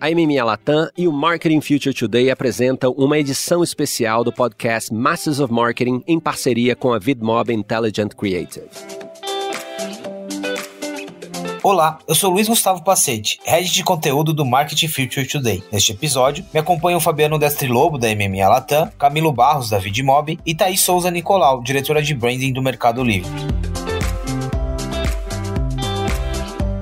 A MMA Latam e o Marketing Future Today apresentam uma edição especial do podcast Masters of Marketing em parceria com a VidMob Intelligent Creative. Olá, eu sou Luiz Gustavo Pacete, head de conteúdo do Marketing Future Today. Neste episódio, me acompanham Fabiano Destri Lobo, da MMA Latam, Camilo Barros, da VidMob e Thaís Souza Nicolau, diretora de branding do Mercado Livre.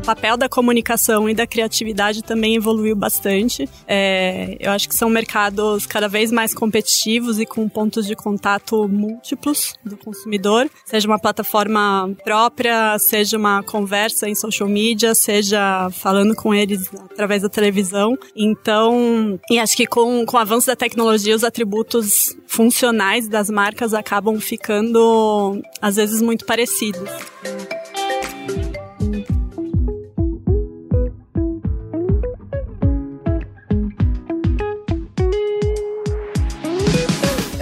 Papel da comunicação e da criatividade também evoluiu bastante. É, eu acho que são mercados cada vez mais competitivos e com pontos de contato múltiplos do consumidor, seja uma plataforma própria, seja uma conversa em social media, seja falando com eles através da televisão. Então, e acho que com, com o avanço da tecnologia, os atributos funcionais das marcas acabam ficando, às vezes, muito parecidos.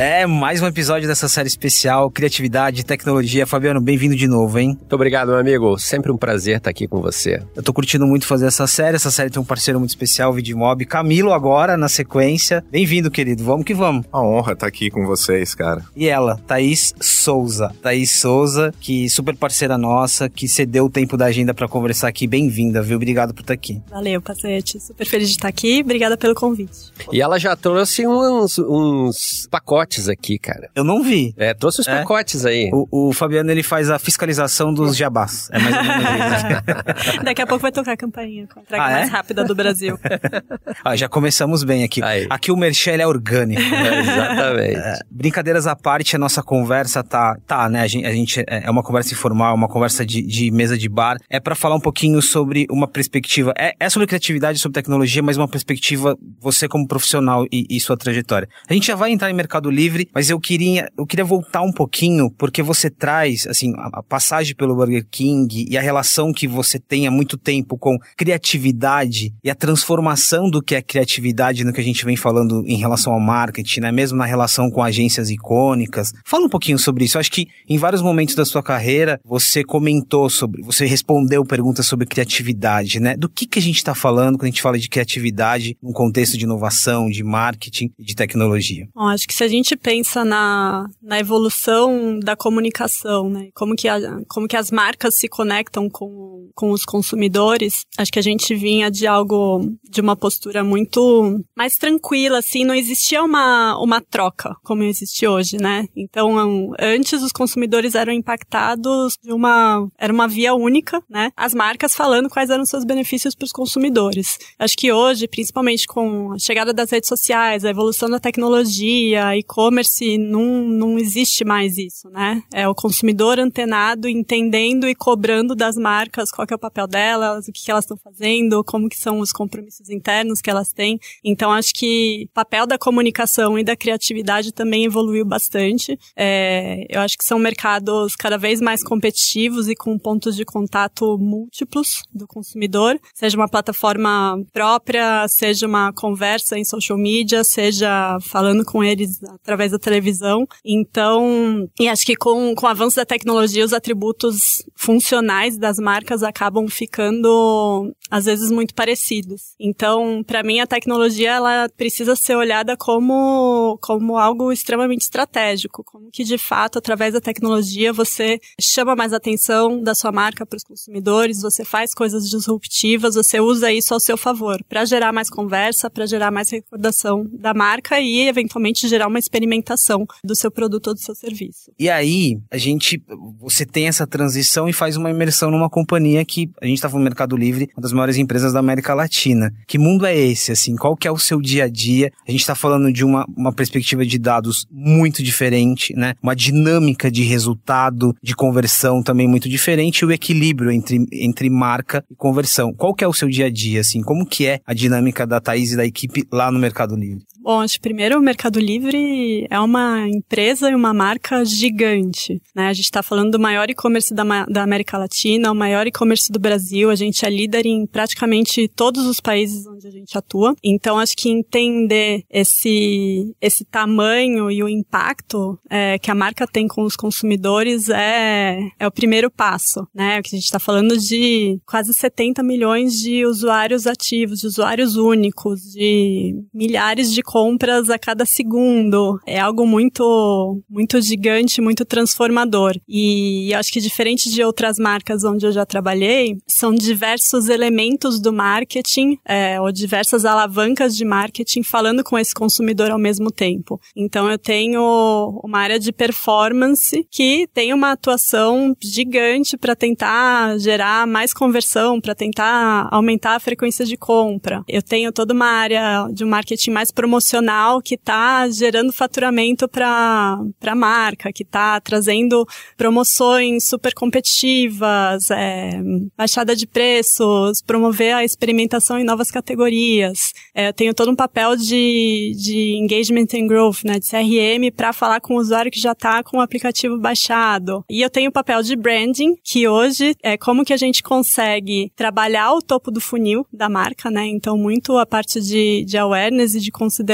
É, mais um episódio dessa série especial, Criatividade e Tecnologia. Fabiano, bem-vindo de novo, hein? Muito obrigado, meu amigo. Sempre um prazer estar aqui com você. Eu tô curtindo muito fazer essa série. Essa série tem um parceiro muito especial, o Vidmob. Camilo agora, na sequência. Bem-vindo, querido. Vamos que vamos. Uma honra estar aqui com vocês, cara. E ela, Thaís Souza. Thaís Souza, que super parceira nossa, que cedeu o tempo da agenda para conversar aqui. Bem-vinda, viu? Obrigado por estar aqui. Valeu, Pacete. Super feliz de estar aqui. Obrigada pelo convite. E ela já trouxe uns, uns pacotes pacotes aqui, cara. Eu não vi. É, trouxe os é. pacotes aí. O, o, Fabiano, ele faz a fiscalização dos jabás. É mais ou menos isso. Daqui a pouco vai tocar a campainha com a traga ah, mais é? rápida do Brasil. ah, já começamos bem aqui. Aí. Aqui o Merchel é orgânico. É, exatamente. É, brincadeiras à parte, a nossa conversa tá, tá né? A gente, a gente é, é uma conversa informal, uma conversa de, de mesa de bar. É para falar um pouquinho sobre uma perspectiva. É, é sobre criatividade, sobre tecnologia, mas uma perspectiva você como profissional e, e sua trajetória. A gente já vai entrar em Mercado Livre, mas eu queria, eu queria voltar um pouquinho, porque você traz, assim, a, a passagem pelo Burger King e a relação que você tem há muito tempo com criatividade e a transformação do que é criatividade no que a gente vem falando em relação ao marketing, né? Mesmo na relação com agências icônicas. Fala um pouquinho sobre isso. Eu acho que em vários momentos da sua carreira você comentou sobre, você respondeu perguntas sobre criatividade, né? Do que que a gente está falando quando a gente fala de criatividade num contexto de inovação, de marketing e de tecnologia? Bom, acho que se a gente pensa na, na evolução da comunicação, né? Como que, a, como que as marcas se conectam com, com os consumidores, acho que a gente vinha de algo, de uma postura muito mais tranquila, assim, não existia uma, uma troca como existe hoje, né? Então, antes os consumidores eram impactados de uma, era uma via única, né? As marcas falando quais eram seus benefícios para os consumidores. Acho que hoje, principalmente com a chegada das redes sociais, a evolução da tecnologia, e-commerce, e-commerce não, não existe mais isso, né? É o consumidor antenado, entendendo e cobrando das marcas qual é o papel delas, o que, que elas estão fazendo, como que são os compromissos internos que elas têm. Então, acho que o papel da comunicação e da criatividade também evoluiu bastante. É, eu acho que são mercados cada vez mais competitivos e com pontos de contato múltiplos do consumidor, seja uma plataforma própria, seja uma conversa em social media, seja falando com eles através da televisão. Então, e acho que com, com o avanço da tecnologia, os atributos funcionais das marcas acabam ficando, às vezes, muito parecidos. Então, para mim, a tecnologia, ela precisa ser olhada como, como algo extremamente estratégico. Como que, de fato, através da tecnologia, você chama mais atenção da sua marca para os consumidores, você faz coisas disruptivas, você usa isso ao seu favor, para gerar mais conversa, para gerar mais recordação da marca e, eventualmente, gerar uma experimentação do seu produto ou do seu serviço. E aí, a gente, você tem essa transição e faz uma imersão numa companhia que a gente está falando Mercado Livre, uma das maiores empresas da América Latina. Que mundo é esse, assim? Qual que é o seu dia a dia? A gente está falando de uma, uma perspectiva de dados muito diferente, né? Uma dinâmica de resultado, de conversão também muito diferente e o equilíbrio entre, entre marca e conversão. Qual que é o seu dia a dia, assim? Como que é a dinâmica da Thaís e da equipe lá no Mercado Livre? Bom, acho que primeiro o Mercado Livre é uma empresa e uma marca gigante. Né? A gente está falando do maior e-commerce da, da América Latina, o maior e-commerce do Brasil. A gente é líder em praticamente todos os países onde a gente atua. Então, acho que entender esse, esse tamanho e o impacto é, que a marca tem com os consumidores é, é o primeiro passo. Né? Que a gente está falando de quase 70 milhões de usuários ativos, de usuários únicos, de milhares de compras a cada segundo. É algo muito, muito gigante, muito transformador. E acho que diferente de outras marcas onde eu já trabalhei, são diversos elementos do marketing, é, ou diversas alavancas de marketing falando com esse consumidor ao mesmo tempo. Então eu tenho uma área de performance que tem uma atuação gigante para tentar gerar mais conversão, para tentar aumentar a frequência de compra. Eu tenho toda uma área de um marketing mais promocional emocional que está gerando faturamento para a marca, que está trazendo promoções super competitivas, é, baixada de preços, promover a experimentação em novas categorias. É, eu tenho todo um papel de, de engagement and growth, né, de CRM, para falar com o usuário que já está com o aplicativo baixado. E eu tenho o papel de branding, que hoje é como que a gente consegue trabalhar o topo do funil da marca, né? Então, muito a parte de, de awareness e de consideração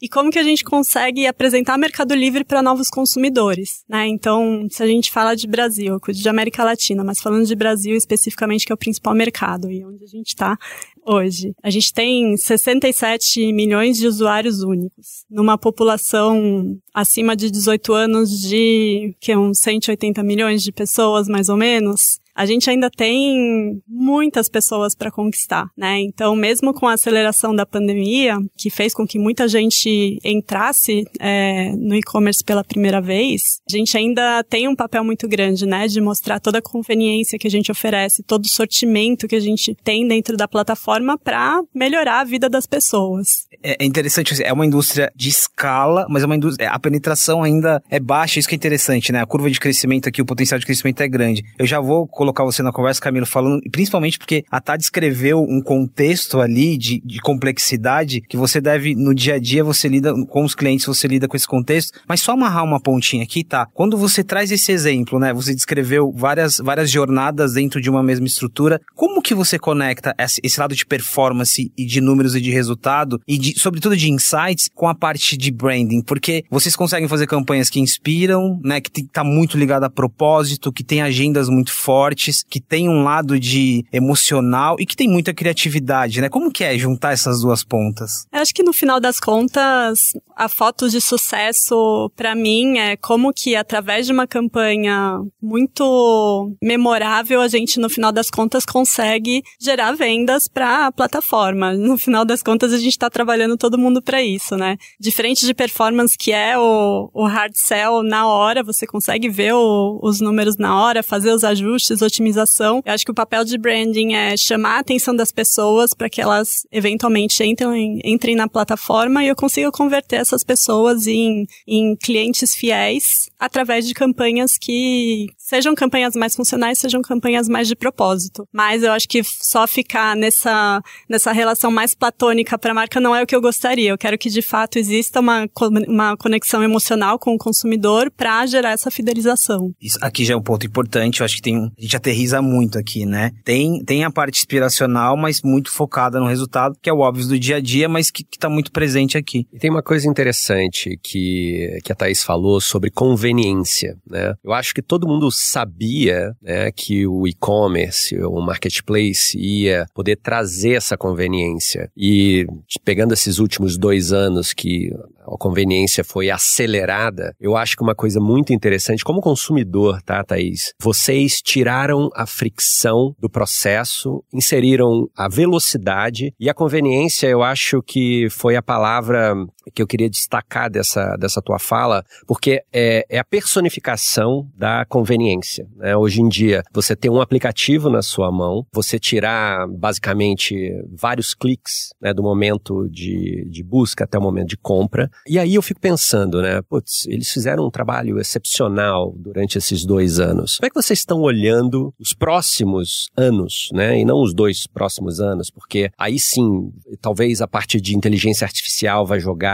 e como que a gente consegue apresentar Mercado Livre para novos consumidores, né? Então, se a gente fala de Brasil, eu cuido de América Latina, mas falando de Brasil especificamente, que é o principal mercado e onde a gente está hoje. A gente tem 67 milhões de usuários únicos, numa população acima de 18 anos de que uns 180 milhões de pessoas, mais ou menos a gente ainda tem muitas pessoas para conquistar, né? Então, mesmo com a aceleração da pandemia, que fez com que muita gente entrasse é, no e-commerce pela primeira vez, a gente ainda tem um papel muito grande, né? De mostrar toda a conveniência que a gente oferece, todo o sortimento que a gente tem dentro da plataforma para melhorar a vida das pessoas. É, é interessante, é uma indústria de escala, mas é uma indústria, a penetração ainda é baixa, isso que é interessante, né? A curva de crescimento aqui, o potencial de crescimento é grande. Eu já vou colocar você na conversa, Camilo, falando, principalmente porque a Tá descreveu um contexto ali de, de complexidade que você deve, no dia a dia, você lida com os clientes, você lida com esse contexto. Mas só amarrar uma pontinha aqui, tá? Quando você traz esse exemplo, né? Você descreveu várias, várias jornadas dentro de uma mesma estrutura. Como que você conecta esse lado de performance e de números e de resultado e de, sobretudo de insights com a parte de branding? Porque vocês conseguem fazer campanhas que inspiram, né? Que tá muito ligado a propósito, que tem agendas muito fortes, que tem um lado de emocional e que tem muita criatividade, né? Como que é juntar essas duas pontas? Eu acho que no final das contas, a foto de sucesso para mim é como que através de uma campanha muito memorável, a gente no final das contas consegue gerar vendas para a plataforma. No final das contas, a gente está trabalhando todo mundo para isso, né? Diferente de performance que é o, o hard sell na hora, você consegue ver o, os números na hora, fazer os ajustes, otimizar organização. Eu acho que o papel de branding é chamar a atenção das pessoas para que elas eventualmente entrem, entrem na plataforma e eu consiga converter essas pessoas em, em clientes fiéis através de campanhas que sejam campanhas mais funcionais, sejam campanhas mais de propósito. Mas eu acho que só ficar nessa, nessa relação mais platônica para a marca não é o que eu gostaria. Eu quero que de fato exista uma, uma conexão emocional com o consumidor para gerar essa fidelização. Isso aqui já é um ponto importante. Eu acho que tem, a gente aterriza muito aqui, né? Tem, tem a parte inspiracional, mas muito focada no resultado, que é o óbvio do dia a dia, mas que está muito presente aqui. E tem uma coisa interessante que, que a Thaís falou sobre conveniência, né? Eu acho que todo mundo sabia né, que o e-commerce, o marketplace ia poder trazer essa conveniência. E pegando esses últimos dois anos que a conveniência foi acelerada, eu acho que uma coisa muito interessante, como consumidor, tá, Thaís? Vocês tiraram a fricção do processo, inseriram a velocidade e a conveniência, eu acho que foi a palavra que eu queria destacar dessa, dessa tua fala, porque é, é a personificação da conveniência. Né? Hoje em dia, você tem um aplicativo na sua mão, você tirar basicamente vários cliques né, do momento de, de busca até o momento de compra, E aí eu fico pensando, né? Putz, eles fizeram um trabalho excepcional durante esses dois anos. Como é que vocês estão olhando os próximos anos, né? E não os dois próximos anos, porque aí sim, talvez a parte de inteligência artificial vai jogar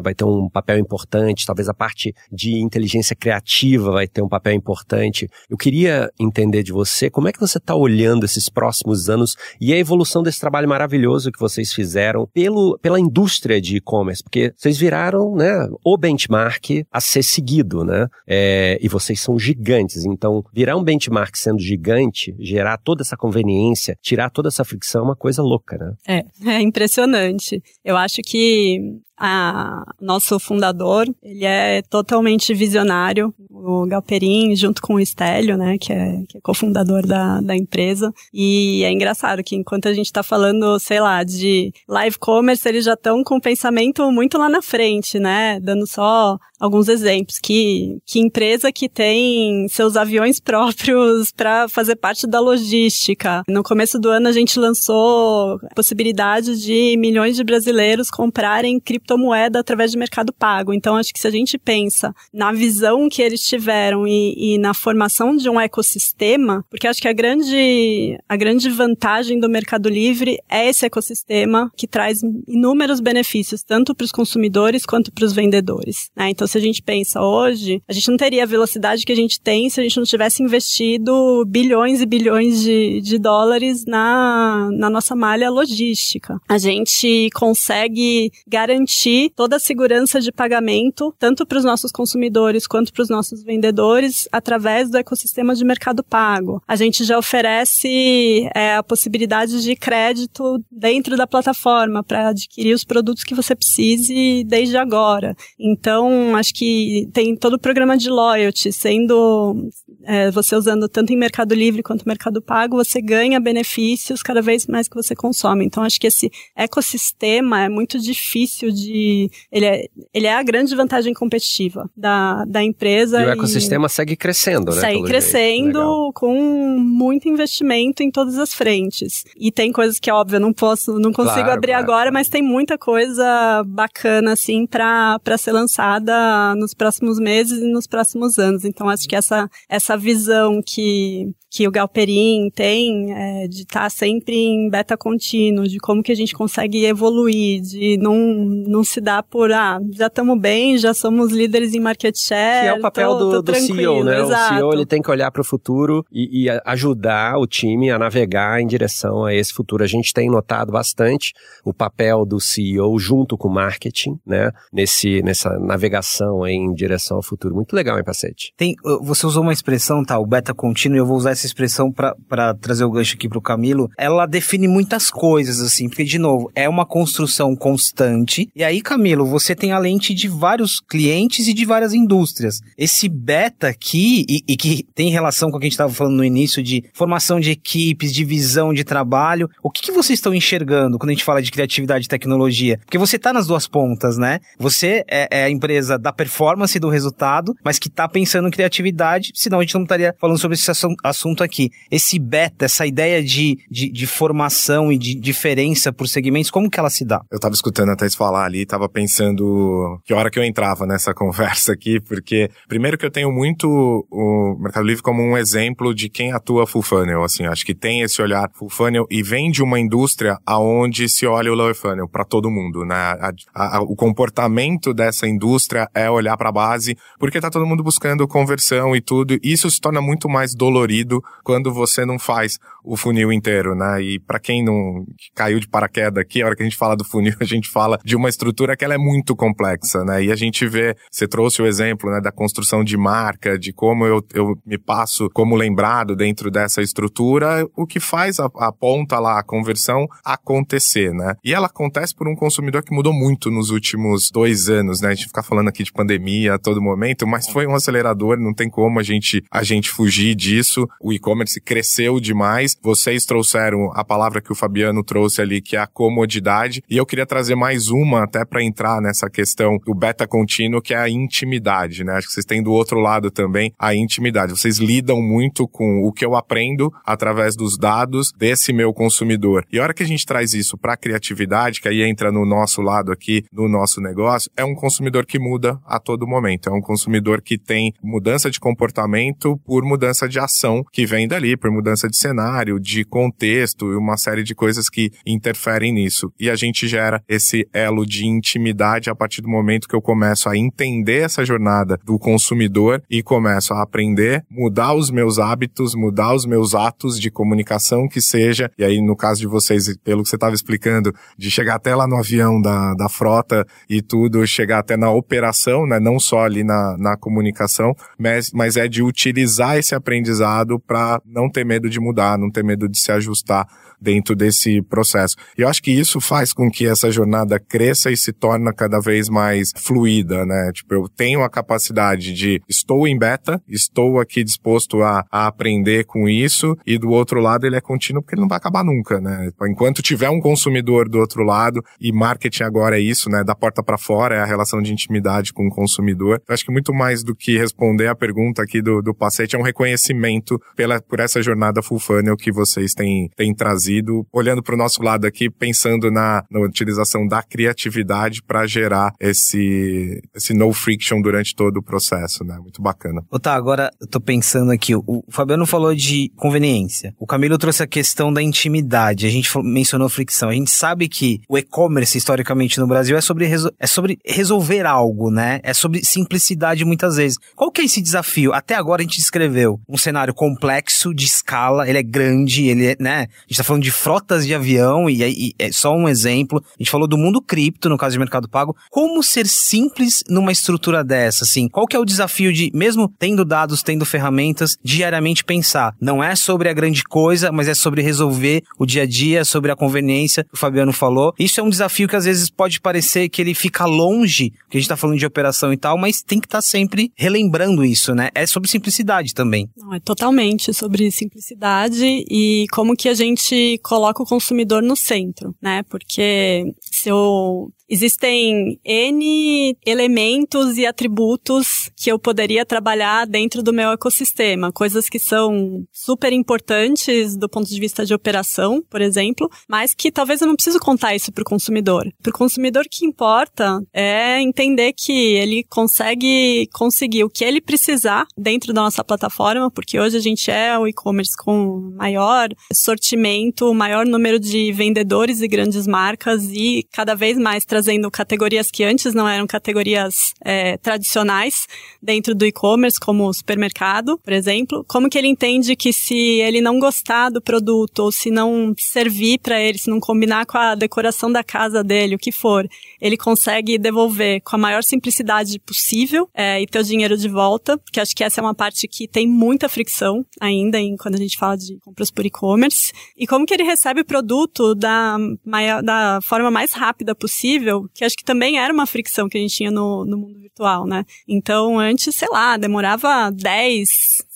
vai ter um papel importante, talvez a parte de inteligência criativa vai ter um papel importante. Eu queria entender de você como é que você está olhando esses próximos anos e a evolução desse trabalho maravilhoso que vocês fizeram pelo, pela indústria de e-commerce, porque vocês viraram né, o benchmark a ser seguido, né? É, e vocês são gigantes, então virar um benchmark sendo gigante, gerar toda essa conveniência, tirar toda essa fricção é uma coisa louca, né? É, é impressionante. Eu acho que a, nosso fundador, ele é totalmente visionário, o Galperin, junto com o Estélio, né, que é, que é cofundador da, da empresa. E é engraçado que enquanto a gente está falando, sei lá, de live commerce, eles já estão com pensamento muito lá na frente, né, dando só alguns exemplos. Que, que empresa que tem seus aviões próprios para fazer parte da logística. No começo do ano a gente lançou a possibilidade de milhões de brasileiros comprarem cripto criptomoeda através de mercado pago. Então, acho que se a gente pensa na visão que eles tiveram e, e na formação de um ecossistema, porque acho que a grande, a grande vantagem do Mercado Livre é esse ecossistema que traz inúmeros benefícios, tanto para os consumidores quanto para os vendedores. Né? Então, se a gente pensa hoje, a gente não teria a velocidade que a gente tem se a gente não tivesse investido bilhões e bilhões de, de dólares na, na nossa malha logística. A gente consegue garantir garantir toda a segurança de pagamento, tanto para os nossos consumidores quanto para os nossos vendedores, através do ecossistema de mercado pago. A gente já oferece é, a possibilidade de crédito dentro da plataforma para adquirir os produtos que você precise desde agora. Então, acho que tem todo o programa de loyalty sendo é, você usando tanto em Mercado Livre quanto Mercado Pago, você ganha benefícios cada vez mais que você consome. Então, acho que esse ecossistema é muito difícil de. Ele é, ele é a grande vantagem competitiva da, da empresa. E o ecossistema segue crescendo, né? Segue crescendo com muito investimento em todas as frentes. E tem coisas que, óbvio, eu não posso, não consigo claro, abrir claro. agora, mas tem muita coisa bacana, assim, para ser lançada nos próximos meses e nos próximos anos. Então, acho que essa, essa visão que que o Galperin tem é, de estar tá sempre em beta contínuo, de como que a gente consegue evoluir, de não, não se dar por, ah, já estamos bem, já somos líderes em market share. Que é o papel tô, do, tô do CEO, né? Exato. O CEO ele tem que olhar para o futuro e, e, ajudar o time a navegar em direção a esse futuro. A gente tem notado bastante o papel do CEO junto com o marketing, né? Nesse, nessa navegação em direção ao futuro. Muito legal, hein, Pacete? Tem, você usou uma expressão, tá? O beta contínuo, eu vou usar essa essa expressão para trazer o gancho aqui para o Camilo, ela define muitas coisas, assim, porque, de novo, é uma construção constante. E aí, Camilo, você tem a lente de vários clientes e de várias indústrias. Esse beta aqui, e, e que tem relação com o que a gente estava falando no início de formação de equipes, de visão de trabalho, o que, que vocês estão enxergando quando a gente fala de criatividade e tecnologia? Porque você está nas duas pontas, né? Você é, é, a empresa da performance e do resultado, mas que está pensando em criatividade, senão a gente não estaria falando sobre esse assunto aqui. Esse beta, essa ideia de, de, de formação e de diferença por segmentos, como que ela se dá? Eu tava escutando a Thais falar ali, tava pensando que hora que eu entrava nessa conversa aqui, porque primeiro que eu tenho muito o Mercado Livre como um exemplo de quem atua full funnel, assim, acho que tem esse olhar full funnel e vem de uma indústria aonde se olha o lower funnel para todo mundo, né? A, a, o comportamento dessa indústria é olhar para a base, porque tá todo mundo buscando conversão e tudo, e isso se torna muito mais dolorido quando você não faz o funil inteiro, né? E para quem não caiu de paraquedas aqui, a hora que a gente fala do funil, a gente fala de uma estrutura que ela é muito complexa, né? E a gente vê, você trouxe o exemplo, né, da construção de marca, de como eu, eu me passo como lembrado dentro dessa estrutura, o que faz a, a ponta lá, a conversão acontecer, né? E ela acontece por um consumidor que mudou muito nos últimos dois anos, né? A gente fica falando aqui de pandemia a todo momento, mas foi um acelerador, não tem como a gente, a gente fugir disso. O e-commerce cresceu demais. Vocês trouxeram a palavra que o Fabiano trouxe ali, que é a comodidade. E eu queria trazer mais uma até para entrar nessa questão do beta contínuo, que é a intimidade, né? Acho que vocês têm do outro lado também a intimidade. Vocês lidam muito com o que eu aprendo através dos dados desse meu consumidor. E a hora que a gente traz isso para a criatividade, que aí entra no nosso lado aqui, do nosso negócio, é um consumidor que muda a todo momento. É um consumidor que tem mudança de comportamento por mudança de ação que vem dali, por mudança de cenário, de contexto e uma série de coisas que interferem nisso. E a gente gera esse elo de intimidade a partir do momento que eu começo a entender essa jornada do consumidor e começo a aprender, mudar os meus hábitos, mudar os meus atos de comunicação que seja, e aí no caso de vocês, pelo que você estava explicando, de chegar até lá no avião da, da frota e tudo, chegar até na operação, né, não só ali na, na comunicação, mas, mas é de utilizar esse aprendizado para não ter medo de mudar, não ter medo de se ajustar dentro desse processo. E eu acho que isso faz com que essa jornada cresça e se torne cada vez mais fluida, né? Tipo, eu tenho a capacidade de estou em beta, estou aqui disposto a, a aprender com isso e do outro lado ele é contínuo porque ele não vai acabar nunca, né? Enquanto tiver um consumidor do outro lado e marketing agora é isso, né? Da porta para fora é a relação de intimidade com o consumidor. Eu acho que muito mais do que responder a pergunta aqui do, do Pacete é um reconhecimento pela, por essa jornada full funnel que vocês têm, têm trazido trazido, olhando para o nosso lado aqui, pensando na, na utilização da criatividade para gerar esse, esse no friction durante todo o processo, né? Muito bacana. Ô, tá, agora eu tô pensando aqui, o, o Fabiano falou de conveniência, o Camilo trouxe a questão da intimidade, a gente mencionou fricção, a gente sabe que o e-commerce historicamente no Brasil é sobre, é sobre resolver algo, né? É sobre simplicidade muitas vezes. Qual que é esse desafio? Até agora a gente descreveu um cenário complexo, de escala, ele é grande, ele é, né? A gente tá falando de frotas de avião, e, e é só um exemplo. A gente falou do mundo cripto, no caso de mercado pago. Como ser simples numa estrutura dessa, assim? Qual que é o desafio de, mesmo tendo dados, tendo ferramentas, diariamente pensar? Não é sobre a grande coisa, mas é sobre resolver o dia a dia, sobre a conveniência o Fabiano falou. Isso é um desafio que às vezes pode parecer que ele fica longe, que a gente tá falando de operação e tal, mas tem que estar tá sempre relembrando isso, né? É sobre simplicidade também. Não, é totalmente sobre simplicidade e como que a gente coloca o consumidor no centro, né? Porque se eu Existem N elementos e atributos que eu poderia trabalhar dentro do meu ecossistema, coisas que são super importantes do ponto de vista de operação, por exemplo, mas que talvez eu não preciso contar isso para o consumidor. Para o consumidor, o que importa é entender que ele consegue conseguir o que ele precisar dentro da nossa plataforma, porque hoje a gente é o e-commerce com maior sortimento, maior número de vendedores e grandes marcas e cada vez mais trazendo trazendo categorias que antes não eram categorias é, tradicionais dentro do e-commerce, como o supermercado, por exemplo. Como que ele entende que se ele não gostar do produto ou se não servir para ele, se não combinar com a decoração da casa dele, o que for, ele consegue devolver com a maior simplicidade possível é, e ter o dinheiro de volta, que acho que essa é uma parte que tem muita fricção ainda em, quando a gente fala de compras por e-commerce. E como que ele recebe o produto da, maior, da forma mais rápida possível que acho que também era uma fricção que a gente tinha no, no mundo virtual, né? Então, antes, sei lá, demorava 10,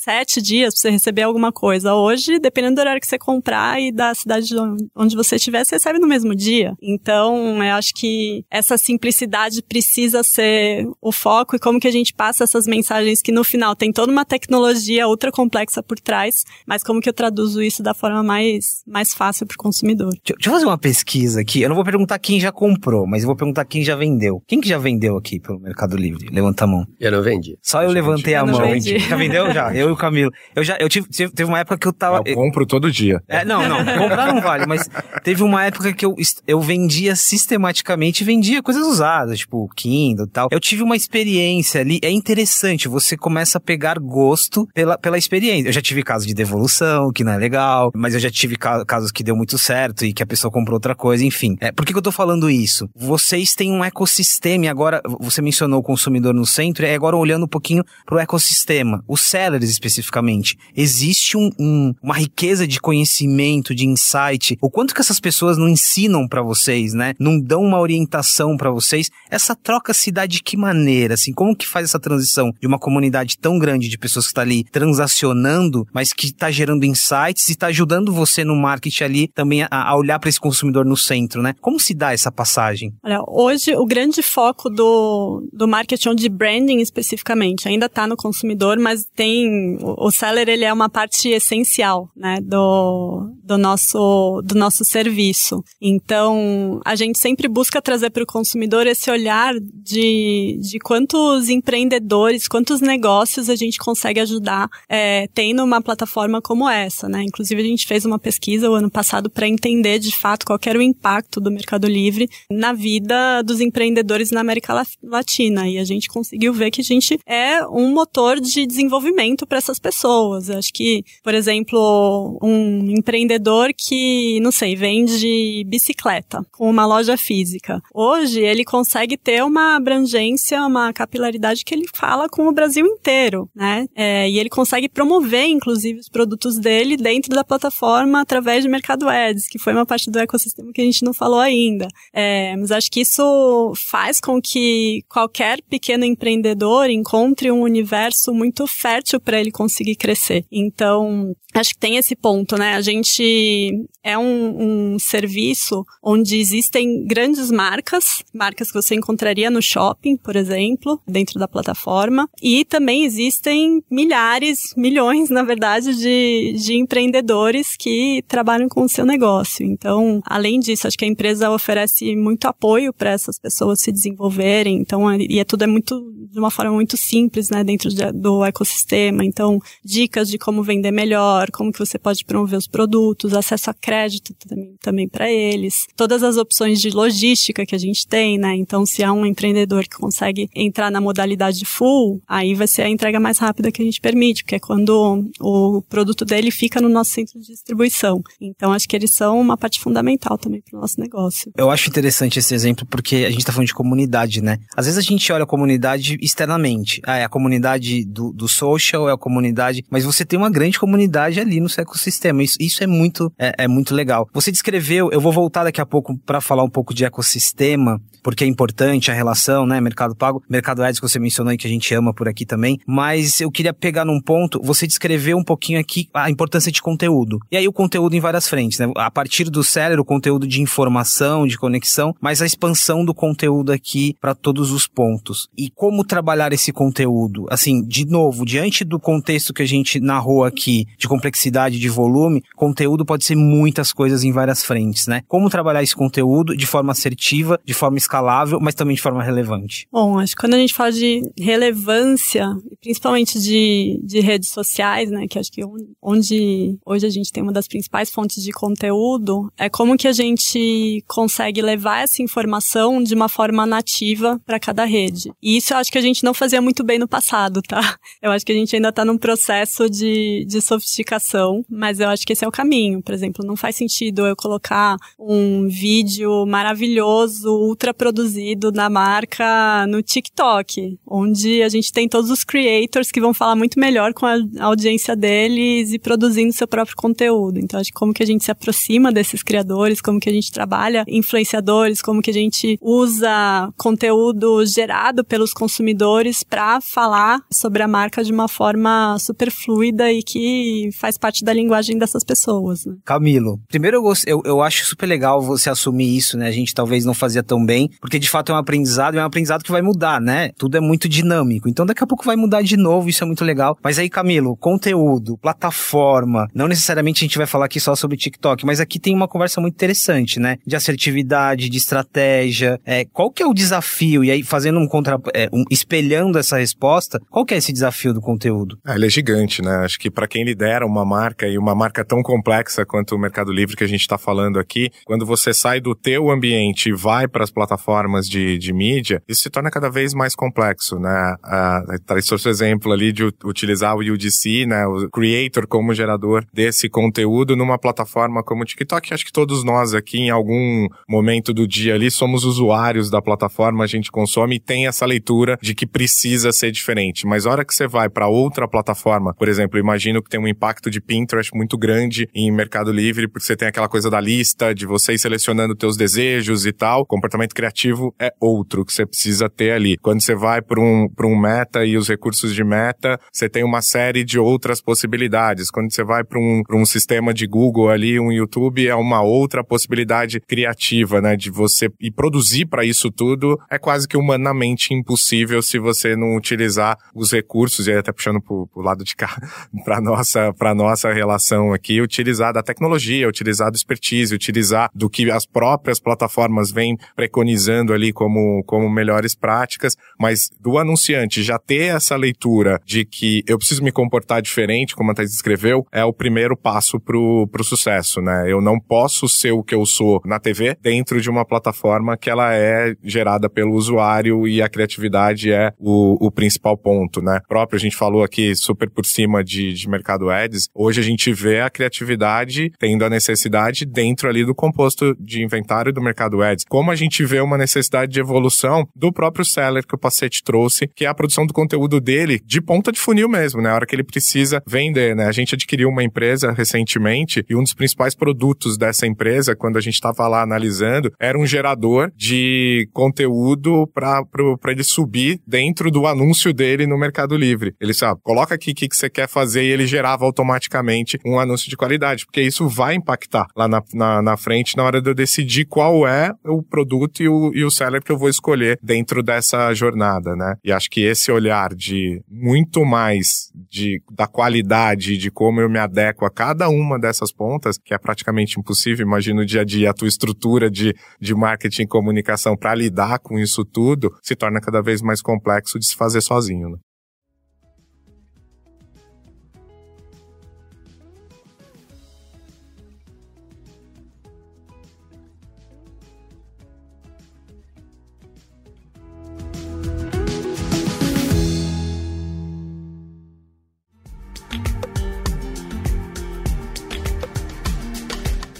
sete dias pra você receber alguma coisa. Hoje, dependendo do horário que você comprar e da cidade onde você estiver, você recebe no mesmo dia. Então, eu acho que essa simplicidade precisa ser o foco e como que a gente passa essas mensagens que no final tem toda uma tecnologia ultra complexa por trás, mas como que eu traduzo isso da forma mais, mais fácil pro consumidor. Deixa, deixa eu fazer uma pesquisa aqui. Eu não vou perguntar quem já comprou, mas eu vou perguntar quem já vendeu. Quem que já vendeu aqui pelo Mercado Livre? Levanta a mão. Eu não vendi. Só eu, eu levantei a mão. Já vendeu? Já. Eu o Camilo. Eu já, eu tive, teve uma época que eu tava. Eu compro todo dia. É, não, não, comprar não vale, mas teve uma época que eu, eu vendia sistematicamente, vendia coisas usadas, tipo Kindle e tal. Eu tive uma experiência ali, é interessante, você começa a pegar gosto pela, pela experiência. Eu já tive casos de devolução, que não é legal, mas eu já tive casos que deu muito certo e que a pessoa comprou outra coisa, enfim. É, por que, que eu tô falando isso? Vocês têm um ecossistema e agora, você mencionou o consumidor no centro, e agora olhando um pouquinho pro ecossistema. Os sellers, especificamente, existe um, um, uma riqueza de conhecimento, de insight. O quanto que essas pessoas não ensinam para vocês, né? Não dão uma orientação para vocês. Essa troca se dá de que maneira? Assim, como que faz essa transição de uma comunidade tão grande de pessoas que está ali transacionando, mas que está gerando insights e está ajudando você no marketing ali também a, a olhar para esse consumidor no centro, né? Como se dá essa passagem? Olha, hoje o grande foco do, do marketing de branding especificamente ainda está no consumidor, mas tem o, o seller ele é uma parte essencial, né, do, do nosso do nosso serviço. Então a gente sempre busca trazer para o consumidor esse olhar de, de quantos empreendedores, quantos negócios a gente consegue ajudar é, tendo uma plataforma como essa, né? Inclusive a gente fez uma pesquisa o ano passado para entender de fato qual era o impacto do Mercado Livre na vida dos empreendedores na América Latina e a gente conseguiu ver que a gente é um motor de desenvolvimento para essas pessoas. Eu acho que, por exemplo, um empreendedor que, não sei, vende bicicleta com uma loja física. Hoje ele consegue ter uma abrangência, uma capilaridade que ele fala com o Brasil inteiro, né? É, e ele consegue promover, inclusive, os produtos dele dentro da plataforma através de Mercado Ads, que foi uma parte do ecossistema que a gente não falou ainda. É, mas acho que isso faz com que qualquer pequeno empreendedor encontre um universo muito fértil para ele conseguir crescer. Então, acho que tem esse ponto, né? A gente é um, um, serviço onde existem grandes marcas, marcas que você encontraria no shopping, por exemplo, dentro da plataforma, e também existem milhares, milhões, na verdade, de, de empreendedores que trabalham com o seu negócio. Então, além disso, acho que a empresa oferece muito apoio para essas pessoas se desenvolverem. Então, e é tudo é muito de uma forma muito simples, né, dentro de, do ecossistema. Então, dicas de como vender melhor, como que você pode promover os produtos, acesso a crédito também, também para eles, todas as opções de logística que a gente tem, né? Então, se há um empreendedor que consegue entrar na modalidade full, aí vai ser a entrega mais rápida que a gente permite, porque é quando o produto dele fica no nosso centro de distribuição. Então, acho que eles são uma parte fundamental também para o nosso negócio. Eu acho interessante esse exemplo porque a gente está falando de comunidade, né? Às vezes a gente olha a comunidade externamente. Ah, é a comunidade do, do social, é a comunidade. Mas você tem uma grande comunidade ali no seu ecossistema. Isso, isso é muito é, é muito legal. Você descreveu, eu vou voltar daqui a pouco para falar um pouco de ecossistema, porque é importante a relação, né? Mercado Pago, Mercado Ads que você mencionou e que a gente ama por aqui também. Mas eu queria pegar num ponto, você descreveu um pouquinho aqui a importância de conteúdo. E aí o conteúdo em várias frentes, né? A partir do Seller, o conteúdo de informação, de conexão, mas a expansão do conteúdo aqui para todos os pontos. E como trabalhar esse conteúdo? Assim, de novo, diante do contexto que a gente narrou aqui, de complexidade, de volume, conteúdo pode ser muitas coisas em várias frentes, né? Como trabalhar esse conteúdo de forma assertiva, de forma escalável, mas também de forma relevante? Bom, acho que quando a gente fala de relevância, principalmente de, de redes sociais, né, que acho que onde hoje a gente tem uma das principais fontes de conteúdo, é como que a gente consegue levar essa informação de uma forma nativa para cada rede. E isso eu acho que a gente não fazia muito bem no passado, tá? Eu acho que a gente ainda está num processo de, de sofisticação, mas eu acho que esse é o caminho. Por exemplo, não faz sentido eu colocar um vídeo maravilhoso, ultra produzido da marca no TikTok, onde a gente tem todos os creators que vão falar muito melhor com a audiência deles e produzindo seu próprio conteúdo. Então, acho que como que a gente se aproxima desses criadores, como que a gente trabalha influenciadores, como que a gente usa conteúdo gerado pelos consumidores para falar sobre a marca de uma forma super fluida e que faz parte da linguagem dessas pessoas. Né? Camilo, primeiro eu, eu, eu acho super legal você assumir isso, né? A gente talvez não fazia tão bem, porque de fato é um aprendizado, é um aprendizado que vai mudar, né? Tudo é muito dinâmico. Então daqui a pouco vai mudar de novo, isso é muito legal. Mas aí, Camilo, conteúdo, plataforma, não necessariamente a gente vai falar aqui só sobre TikTok, mas aqui tem uma conversa muito interessante, né? De assertividade, de estratégia. É, qual que é o desafio? E aí, fazendo um contra. É, um, espelhando essa resposta, qual que é esse desafio do conteúdo? Ah, ele é gigante, né? Acho que para quem lidera uma marca e uma marca tão complexa quanto o Mercado Livre que a gente está falando aqui, quando você sai do teu ambiente e vai para as plataformas de, de mídia, isso se torna cada vez mais complexo, né? Ah, traz o seu exemplo ali de utilizar o UGC, né? O Creator como gerador desse conteúdo numa plataforma como o TikTok. Acho que todos nós aqui, em algum momento do dia ali, somos usuários da plataforma, a gente consome e tem essa leitura de que precisa ser diferente. Mas a hora que você vai para outra plataforma. Por exemplo, imagino que tem um impacto de Pinterest muito grande em Mercado Livre, porque você tem aquela coisa da lista, de você ir selecionando teus desejos e tal. O comportamento criativo é outro que você precisa ter ali. Quando você vai para um, um meta e os recursos de meta, você tem uma série de outras possibilidades. Quando você vai para um, um sistema de Google ali, um YouTube, é uma outra possibilidade criativa, né? De você e produzir para isso tudo é quase que humanamente impossível se você não utilizar os recursos, e até puxando lado de cá, para nossa, para nossa relação aqui, utilizar da tecnologia, utilizar do expertise, utilizar do que as próprias plataformas vêm preconizando ali como, como melhores práticas, mas do anunciante já ter essa leitura de que eu preciso me comportar diferente, como a Thais descreveu, é o primeiro passo pro, pro sucesso, né? Eu não posso ser o que eu sou na TV dentro de uma plataforma que ela é gerada pelo usuário e a criatividade é o, o principal ponto, né? Próprio, a gente falou aqui super por cima de, de mercado ads, hoje a gente vê a criatividade tendo a necessidade dentro ali do composto de inventário do mercado ads. Como a gente vê uma necessidade de evolução do próprio seller que o Pacete trouxe, que é a produção do conteúdo dele de ponta de funil mesmo, né? A hora que ele precisa vender, né? A gente adquiriu uma empresa recentemente e um dos principais produtos dessa empresa, quando a gente estava lá analisando, era um gerador de conteúdo para ele subir dentro do anúncio dele no Mercado Livre. Ele sabe, coloca aqui o que, que você quer fazer e ele gerava automaticamente um anúncio de qualidade, porque isso vai impactar lá na, na, na frente na hora de eu decidir qual é o produto e o, e o seller que eu vou escolher dentro dessa jornada, né? E acho que esse olhar de muito mais de, da qualidade, de como eu me adequo a cada uma dessas pontas, que é praticamente impossível, imagino o dia a dia, a tua estrutura de, de marketing e comunicação para lidar com isso tudo, se torna cada vez mais complexo de se fazer sozinho. Né?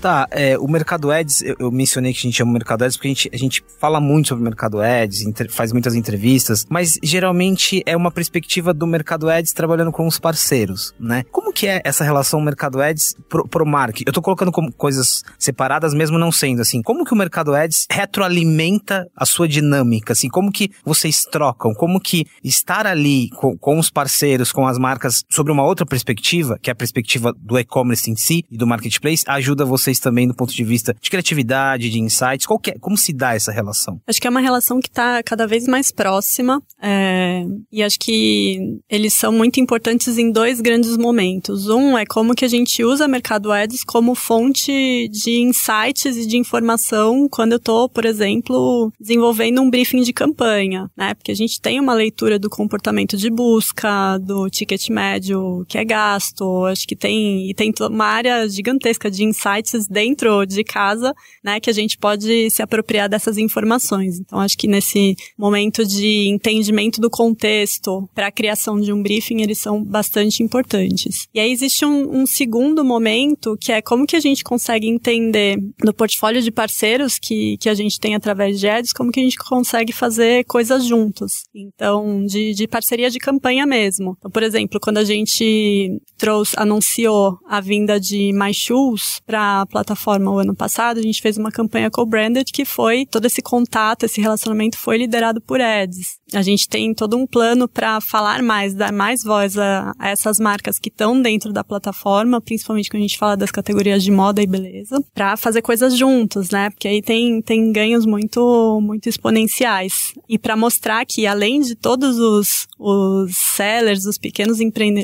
Tá, é, o Mercado Ads, eu, eu, mencionei que a gente chama Mercado Ads porque a gente, a gente fala muito sobre o Mercado Ads, inter, faz muitas entrevistas, mas geralmente é uma perspectiva do Mercado Ads trabalhando com os parceiros, né? Como que é essa relação Mercado Ads pro, pro? Eu tô colocando como coisas separadas, mesmo não sendo assim. Como que o Mercado Ads retroalimenta a sua dinâmica? Assim, como que vocês trocam? Como que estar ali com, com os parceiros, com as marcas, sobre uma outra perspectiva, que é a perspectiva do e-commerce em si e do marketplace, ajuda vocês vocês também do ponto de vista de criatividade, de insights? Qual é, como se dá essa relação? Acho que é uma relação que está cada vez mais próxima é, e acho que eles são muito importantes em dois grandes momentos. Um é como que a gente usa Mercado Ads como fonte de insights e de informação quando eu estou, por exemplo, desenvolvendo um briefing de campanha, né? Porque a gente tem uma leitura do comportamento de busca, do ticket médio que é gasto, acho que tem e tem uma área gigantesca de insights dentro de casa, né, que a gente pode se apropriar dessas informações. Então, acho que nesse momento de entendimento do contexto para a criação de um briefing, eles são bastante importantes. E aí existe um, um segundo momento que é como que a gente consegue entender no portfólio de parceiros que, que a gente tem através de ads, como que a gente consegue fazer coisas juntos. Então, de, de parceria de campanha mesmo. Então, por exemplo, quando a gente trouxe, anunciou a vinda de Mais Shoes para plataforma o ano passado, a gente fez uma campanha co-branded que foi todo esse contato, esse relacionamento foi liderado por ads. A gente tem todo um plano para falar mais, dar mais voz a, a essas marcas que estão dentro da plataforma, principalmente quando a gente fala das categorias de moda e beleza, para fazer coisas juntos, né? Porque aí tem, tem ganhos muito, muito exponenciais. E para mostrar que além de todos os, os sellers, os pequenos,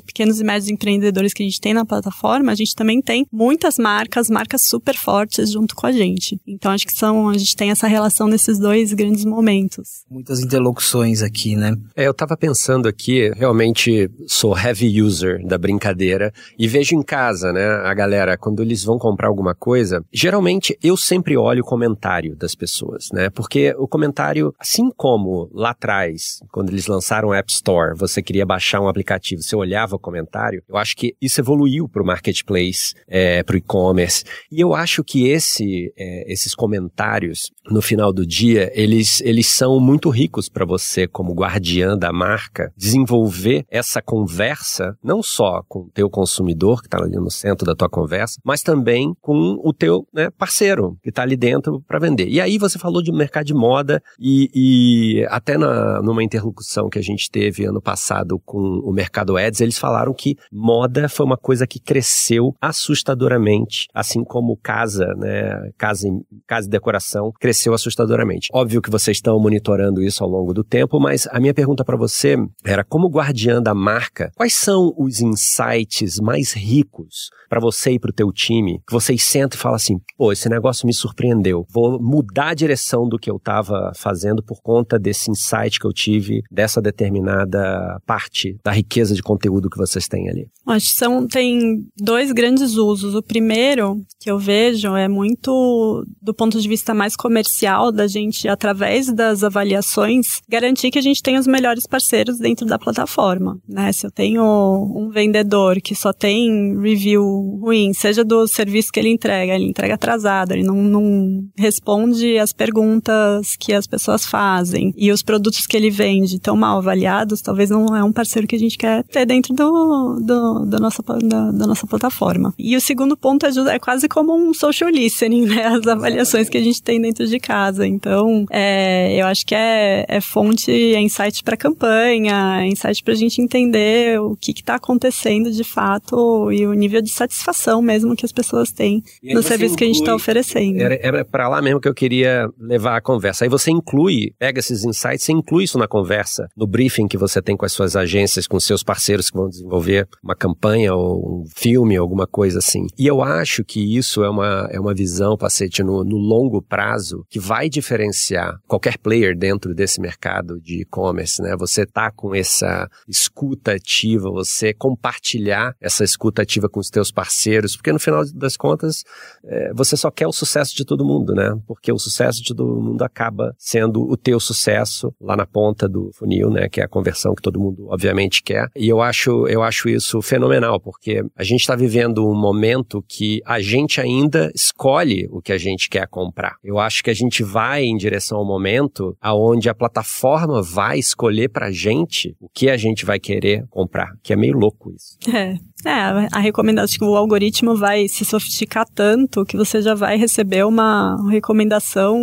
pequenos e médios empreendedores que a gente tem na plataforma, a gente também tem muitas marcas, marcas super fortes junto com a gente. Então acho que são, a gente tem essa relação nesses dois grandes momentos. Muitas interlocuções aqui, né? É, eu tava pensando aqui, realmente sou heavy user da brincadeira e vejo em casa, né, a galera, quando eles vão comprar alguma coisa, geralmente eu sempre olho o comentário das pessoas, né? Porque o comentário, assim como lá atrás, quando eles lançaram o App Store, você queria baixar um aplicativo, você olhava o comentário, eu acho que isso evoluiu pro marketplace, é, pro e-commerce, E eu acho que esse, é, esses comentários, no final do dia, eles, eles são muito ricos para você, como guardiã da marca, desenvolver essa conversa, não só com o teu consumidor, que está ali no centro da tua conversa, mas também com o teu né, parceiro, que está ali dentro para vender. E aí você falou de mercado de moda e, e até na, numa interlocução que a gente teve ano passado com o Mercado Ads, eles falaram que moda foi uma coisa que cresceu assustadoramente, assim como casa, né, casa, casa e decoração cresceu assustadoramente. Óbvio que vocês estão monitorando isso ao longo do tempo, mas a minha pergunta para você era como guardiã da marca, quais são os insights mais ricos para você e para o teu time, que vocês sentam e falam assim, pô, esse negócio me surpreendeu, vou mudar a direção do que eu estava fazendo por conta desse insight que eu tive dessa determinada parte da riqueza de conteúdo que vocês têm ali? Acho que são, tem dois grandes usos. O primeiro que eu vejo é muito do ponto de vista mais comercial da gente, através das avaliações, garantir que a gente tem os melhores parceiros dentro da plataforma, né? Se eu tenho um vendedor que só tem review ruim, seja do serviço que ele entrega, ele entrega atrasado, ele não, não responde as perguntas que as pessoas fazem e os produtos que ele vende estão mal avaliados, talvez não é um parceiro que a gente quer ter dentro do, do, da, nossa, da, da nossa plataforma. E o segundo ponto é, é, quase como um social listening, né? As avaliações que a gente tem dentro de casa. Então, é, eu acho que é, é fonte, é insight para campanha, é insight para a gente entender o que está acontecendo de fato e o nível de satisfação mesmo que as pessoas têm no serviço inclui, que a gente está oferecendo. Era, para lá mesmo que eu queria levar a conversa. Aí você inclui, pega esses insights e inclui isso na conversa, no briefing que você tem com as suas agências, com seus parceiros que vão desenvolver uma campanha ou um filme, alguma coisa assim. E eu acho que isso é uma, é uma visão, Pacete, no, no longo prazo, que vai diferenciar qualquer player dentro desse mercado de e-commerce, né? Você tá com essa escuta ativa, você compartilhar essa escuta ativa com os teus parceiros, porque no final das contas, é, você só quer o sucesso de todo mundo, né? Porque o sucesso de todo mundo acaba sendo o teu sucesso lá na ponta do funil, né? Que é a conversão que todo mundo, obviamente, quer. E eu acho, eu acho isso fenomenal, porque a gente está vivendo um momento que a gente ainda escolhe o que a gente quer comprar. Eu acho que a gente vai em direção ao momento aonde a plataforma vai escolher pra gente o que a gente vai querer comprar, que é meio louco isso. É, é a recomendação, que o algoritmo vai se sofisticar tanto que você já vai receber uma recomendação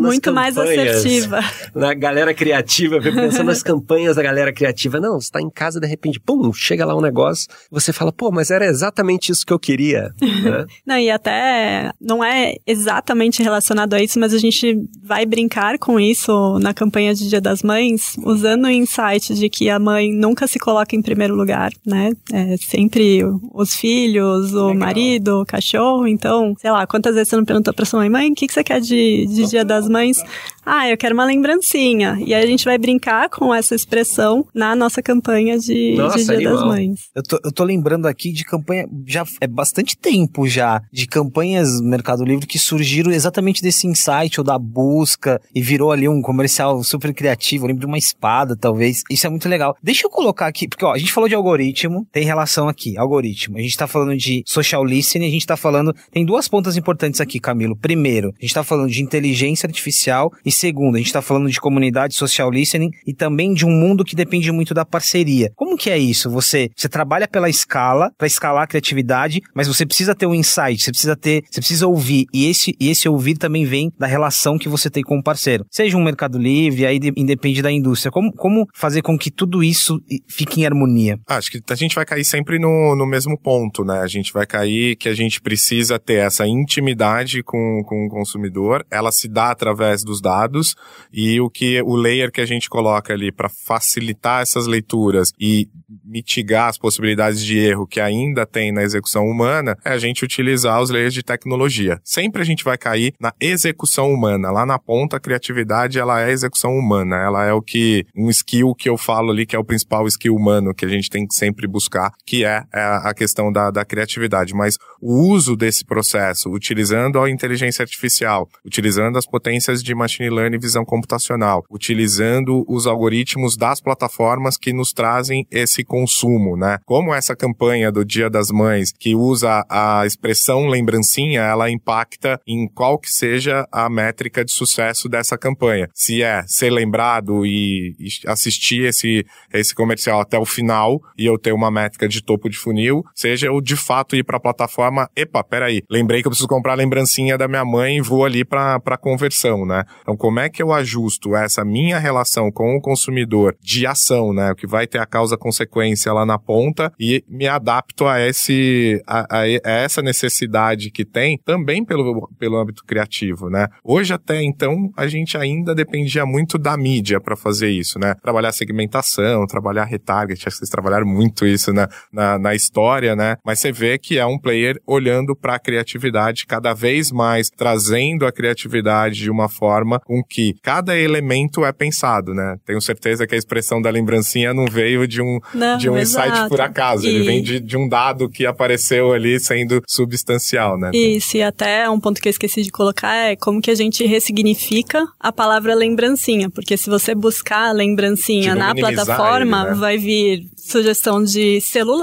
muito mais assertiva. Na galera criativa, eu fico pensando nas campanhas da galera criativa. Não, você tá em casa, de repente, pum, chega lá um negócio, você fala, pô, mas era exatamente isso que eu queria. né? Não, e até não é exatamente relacionado a isso, mas a gente vai brincar com isso na campanha de Dia das Mães, usando o insight de que a mãe nunca se coloca em primeiro lugar, né? É sempre os filhos, o Legal. marido, o cachorro. Então, sei lá, quantas vezes você não perguntou pra sua mãe, mãe, o que, que você quer de, de Dia das Mães? Ah, eu quero uma lembrancinha. E aí a gente vai brincar com essa expressão na nossa campanha de, Nossa, de Dia animal. das Mães. Eu tô, eu tô lembrando aqui de campanha, já é bastante tempo já, de campanhas no Mercado Livre que surgiram exatamente desse insight ou da busca e virou ali um comercial super criativo. Eu lembro de uma espada, talvez. Isso é muito legal. Deixa eu colocar aqui, porque ó, a gente falou de algoritmo, tem relação aqui, algoritmo. A gente tá falando de social listening, a gente tá falando. Tem duas pontas importantes aqui, Camilo. Primeiro, a gente tá falando de inteligência artificial e segundo, a gente tá falando de comunidade social listening e também de um mundo que depende muito da parceria. Como que é isso? Você, você trabalha pela escala, para escalar a criatividade, mas você precisa ter um insight, você precisa ter, você precisa ouvir. E esse, e esse ouvir também vem da relação que você tem com o parceiro. Seja um mercado livre, aí de, independe da indústria. Como, como fazer com que tudo isso fique em harmonia? Ah, acho que a gente vai cair sempre no, no mesmo ponto, né? A gente vai cair que a gente precisa ter essa intimidade com, com o consumidor, ela se dá através dos dados e o que o layer que a gente coloca ali para facilitar essas leituras e mitigar as possibilidades de erro que ainda tem na execução humana é a gente utilizar os layers de tecnologia. Sempre a gente vai cair na execução humana. Lá na ponta, a criatividade ela é execução humana. Ela é o que um skill que eu falo ali que é o principal skill humano que a gente tem que sempre buscar, que é, é a questão da, da criatividade. Mas o uso desse processo, utilizando a inteligência artificial, utilizando as potências de machine learning e visão computacional, utilizando os algoritmos das plataformas que nos trazem esse consumo, né? Como essa campanha do Dia das Mães, que usa a expressão expressão lembrancinha, ela impacta em qual que seja a métrica de sucesso dessa campanha. Se é ser lembrado e, e assistir esse, esse comercial até o final e eu ter uma métrica de topo de funil, seja eu de fato ir para a plataforma, epa, peraí, lembrei que eu preciso comprar a lembrancinha da minha mãe e vou ali para conversão, né? Então, como é que eu ajusto essa minha relação com o consumidor de ação, né? O que vai ter a causa-consequência lá na ponta e me adapto a, esse, a, a, a essa necessidade que tem também pelo, pelo âmbito criativo, né? Hoje até então a gente ainda dependia muito da mídia para fazer isso, né? Trabalhar segmentação, trabalhar retarget, acho que vocês trabalharam muito isso na, na, na história, né? Mas você vê que é um player olhando para a criatividade cada vez mais, trazendo a criatividade de uma forma com que cada elemento é pensado, né? Tenho certeza que a expressão da lembrancinha não veio de um, não, de um insight por acaso, e... ele vem de, de um dado que apareceu ali sendo substancial, né? Isso, e até um ponto que eu esqueci de colocar é como que a gente ressignifica a palavra lembrancinha, porque se você buscar lembrancinha na plataforma, ele, né? vai vir sugestão de celular,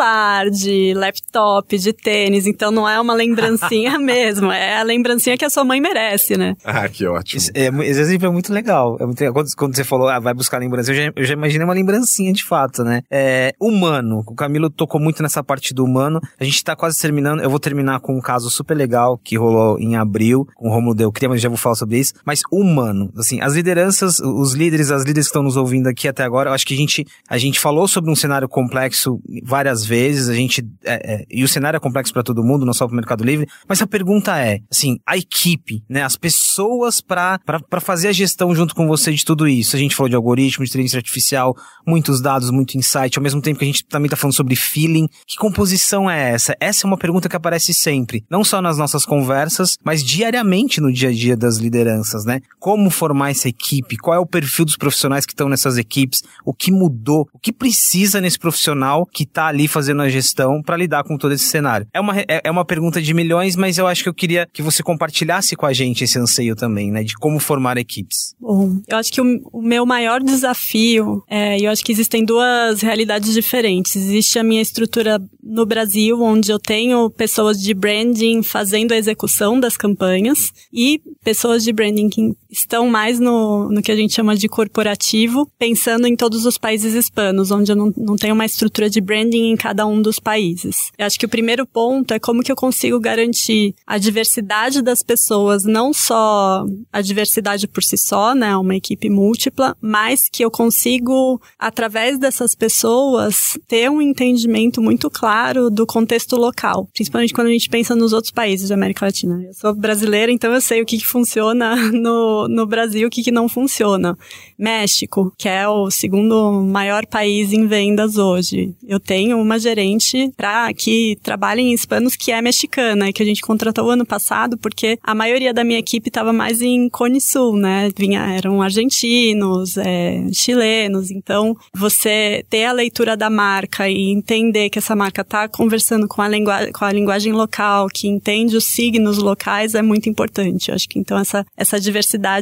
de laptop, de tênis, então não é uma lembrancinha mesmo, é a lembrancinha que a sua mãe merece, né? Ah, que ótimo. Esse, é, esse exemplo é muito legal. É muito legal. Quando, quando, você falou, ah, vai buscar lembrança, eu já, eu já imaginei uma lembrancinha de fato, né? É, humano. O Camilo tocou muito nessa parte do humano. A gente tá quase terminando. Eu vou terminar com um caso super legal que rolou em abril com o Romulo Del Cria, mas já vou falar sobre isso. Mas humano. Assim, as lideranças, os líderes, as líderes que estão nos ouvindo aqui até agora, eu acho que a gente, a gente falou sobre um cenário complexo várias vezes. A gente, é, é, e o cenário é complexo para todo mundo, não só para o Mercado Livre. Mas a pergunta é, assim, a equipe, né? As pessoas para fazer a gestão junto com você de tudo isso. A gente falou de algoritmo, de inteligência artificial, muitos dados, muito insight, ao mesmo tempo que a gente também está falando sobre feeling. Que composição é essa? Essa é uma pergunta que aparece sempre, não só nas nossas conversas, mas diariamente no dia a dia das lideranças, né? Como formar essa equipe? Qual é o perfil dos profissionais que estão nessas equipes? O que mudou? O que precisa nesse profissional que está ali fazendo a gestão para lidar com todo esse cenário? É uma, é, é uma pergunta de milhões, mas eu acho que eu queria que você compartilhasse com a gente esse anseio também, né? De como formar equipes. Bom, eu acho que o, o meu maior desafio, é, eu acho que existem duas realidades diferentes. Existe a minha estrutura no Brasil, onde eu tenho pessoas de branding fazendo a execução das campanhas e pessoas de branding que estão mais no, no que a gente chama de corporativo, pensando em todos os países hispanos, onde eu não, não tenho uma estrutura de branding em cada um dos países. Eu acho que o primeiro ponto é como que eu consigo garantir a diversidade das pessoas, não só a diversidade por si só, né, uma equipe múltipla, mas que eu consigo, através dessas pessoas, ter um entendimento muito claro do contexto local, principalmente quando a gente pensa nos outros países da América Latina. Eu sou brasileira, então eu sei o que, que funciona no, no Brasil o que, que não funciona. México, que é o segundo maior país em vendas hoje. Eu tenho uma gerente pra, que trabalha em hispanos que é mexicana que a gente contratou ano passado porque a maioria da minha equipe estava mais em Cone Sul, né? Vinha, eram argentinos, é, chilenos. Então, você ter a leitura da marca e entender que essa marca está conversando com a, com a linguagem local, que entende os signos locais, é muito importante. Eu acho que então essa, essa diversidade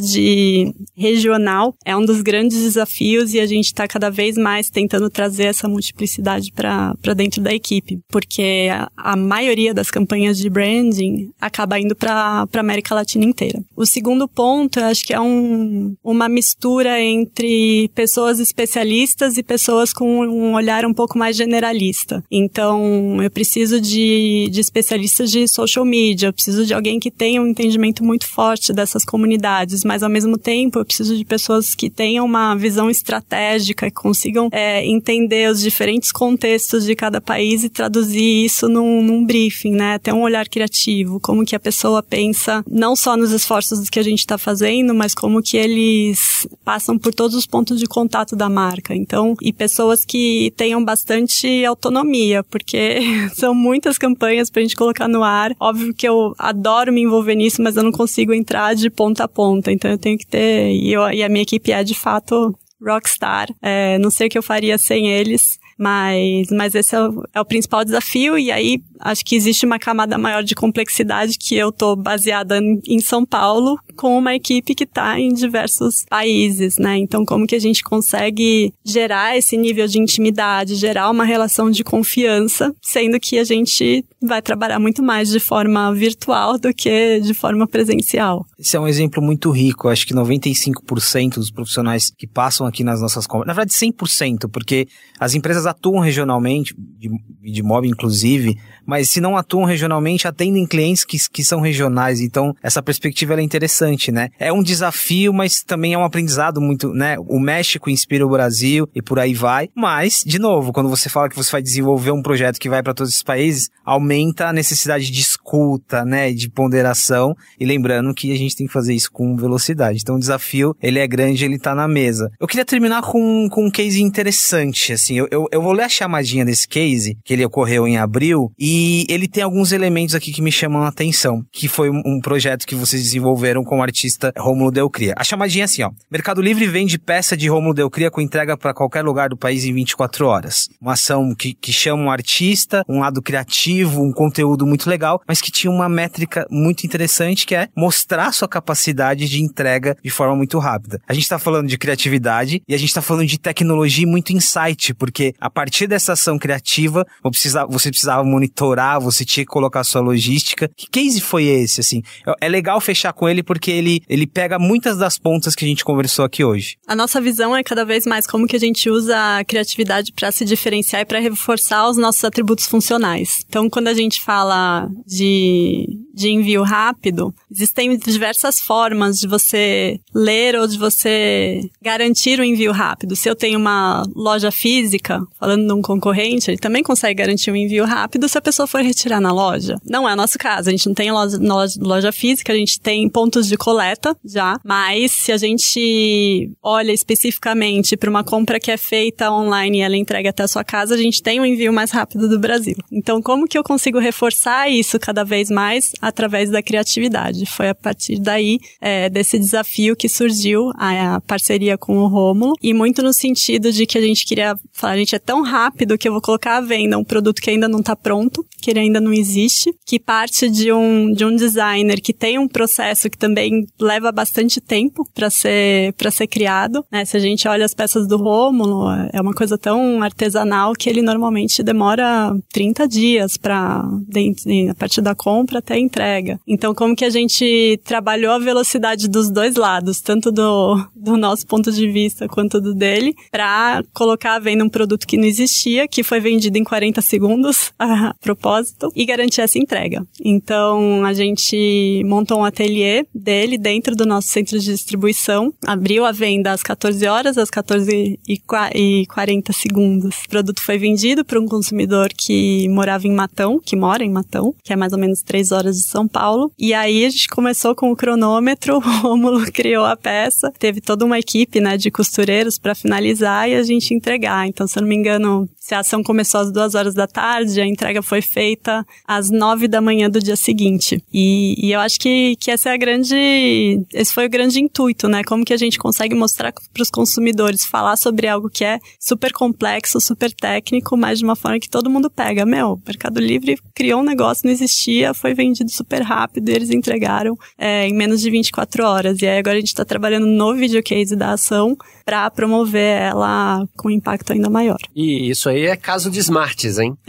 regional é um dos grandes desafios e a gente está cada vez mais tentando trazer essa multiplicidade para dentro da equipe, porque a, a maioria das campanhas de branding acaba indo para a América Latina inteira. O segundo ponto, eu acho que é um, uma mistura entre pessoas especialistas e pessoas com um olhar um pouco mais generalista. Então, eu preciso de, de especialistas de social media, eu preciso de alguém que tenha um entendimento muito forte dessas comunidades, mas ao mesmo tempo eu preciso de pessoas que tenham uma visão estratégica, que consigam é, entender os diferentes contextos de cada país e traduzir isso num, num briefing, né? Ter um olhar criativo, como que a pessoa pensa, não só nos esforços que a gente está fazendo, mas como que eles passam por todos os pontos de contato da marca. Então, e pessoas que tenham bastante autonomia, porque são muitas campanhas para a gente colocar no ar. Óbvio que eu adoro me envolver nisso, mas eu não consigo entrar de ponta a ponta. Então, eu tenho que ter. E, eu, e a minha equipe é de fato rockstar. É, não sei o que eu faria sem eles. Mas, mas esse é o, é o, principal desafio. E aí, acho que existe uma camada maior de complexidade que eu tô baseada em São Paulo com uma equipe que está em diversos países, né? Então, como que a gente consegue gerar esse nível de intimidade, gerar uma relação de confiança, sendo que a gente vai trabalhar muito mais de forma virtual do que de forma presencial. Esse é um exemplo muito rico. Acho que 95% dos profissionais que passam aqui nas nossas conversas, na verdade 100%, porque as empresas atuam regionalmente, de, de mob inclusive, mas se não atuam regionalmente, atendem clientes que, que são regionais. Então, essa perspectiva é interessante, né? É um desafio, mas também é um aprendizado muito, né? O México inspira o Brasil e por aí vai. Mas, de novo, quando você fala que você vai desenvolver um projeto que vai para todos esses países, aumenta a necessidade de escuta, né? De ponderação. E lembrando que a gente tem que fazer isso com velocidade. Então, o desafio, ele é grande, ele tá na mesa. Eu queria terminar com, com um case interessante, assim. Eu, eu, eu vou ler a chamadinha desse case, que ele ocorreu em abril, e e ele tem alguns elementos aqui que me chamam a atenção, que foi um projeto que vocês desenvolveram com o artista Romulo Delcria. A chamadinha é assim, ó. Mercado Livre vende peça de Romulo Delcria com entrega para qualquer lugar do país em 24 horas. Uma ação que, que chama um artista, um lado criativo, um conteúdo muito legal, mas que tinha uma métrica muito interessante que é mostrar sua capacidade de entrega de forma muito rápida. A gente está falando de criatividade e a gente está falando de tecnologia e muito insight, porque a partir dessa ação criativa, você precisava monitorar você tinha que colocar sua logística. Que case foi esse, assim? É legal fechar com ele porque ele, ele pega muitas das pontas que a gente conversou aqui hoje. A nossa visão é cada vez mais como que a gente usa a criatividade para se diferenciar e para reforçar os nossos atributos funcionais. Então, quando a gente fala de, de envio rápido, existem diversas formas de você ler ou de você garantir o envio rápido. Se eu tenho uma loja física, falando de um concorrente, ele também consegue garantir o um envio rápido se a pessoa for retirar na loja. Não é o nosso caso, a gente não tem loja, loja, loja física, a gente tem pontos de coleta já, mas se a gente olha especificamente para uma compra que é feita online e ela entrega até a sua casa, a gente tem o um envio mais rápido do Brasil. Então, como que eu consigo reforçar isso cada vez mais através da criatividade? Foi a partir daí, é, desse desafio que surgiu a, a parceria com o Rômulo e muito no sentido de que a gente queria falar, a gente é tão rápido que eu vou colocar à venda um produto que ainda não está pronto que ele ainda não existe, que parte de um, de um designer que tem um processo que também leva bastante tempo para ser ser criado. Né? Se a gente olha as peças do Rômulo, é uma coisa tão artesanal que ele normalmente demora 30 dias para a partir da compra até a entrega. Então, como que a gente trabalhou a velocidade dos dois lados, tanto do, do nosso ponto de vista quanto do dele, para colocar à venda um produto que não existia, que foi vendido em 40 segundos, propósito e garantir essa entrega. Então, a gente montou um ateliê dele dentro do nosso centro de distribuição, abriu a venda às 14 horas, às 14 e 40 segundos. O produto foi vendido para um consumidor que morava em Matão, que mora em Matão, que é mais ou menos 3 horas de São Paulo. E aí a gente começou com o cronômetro, o Rômulo criou a peça, teve toda uma equipe, né, de costureiros para finalizar e a gente entregar. Então, se eu não me engano, se a ação começou às duas horas da tarde, a entrega foi feita às nove da manhã do dia seguinte. E, e eu acho que, que essa é a grande, esse foi o grande intuito, né? Como que a gente consegue mostrar para os consumidores, falar sobre algo que é super complexo, super técnico, mas de uma forma que todo mundo pega. Meu, Mercado Livre criou um negócio, não existia, foi vendido super rápido e eles entregaram é, em menos de 24 horas. E aí agora a gente está trabalhando no videocase da ação para promover ela com um impacto ainda maior. E isso aí é caso de smarts, hein?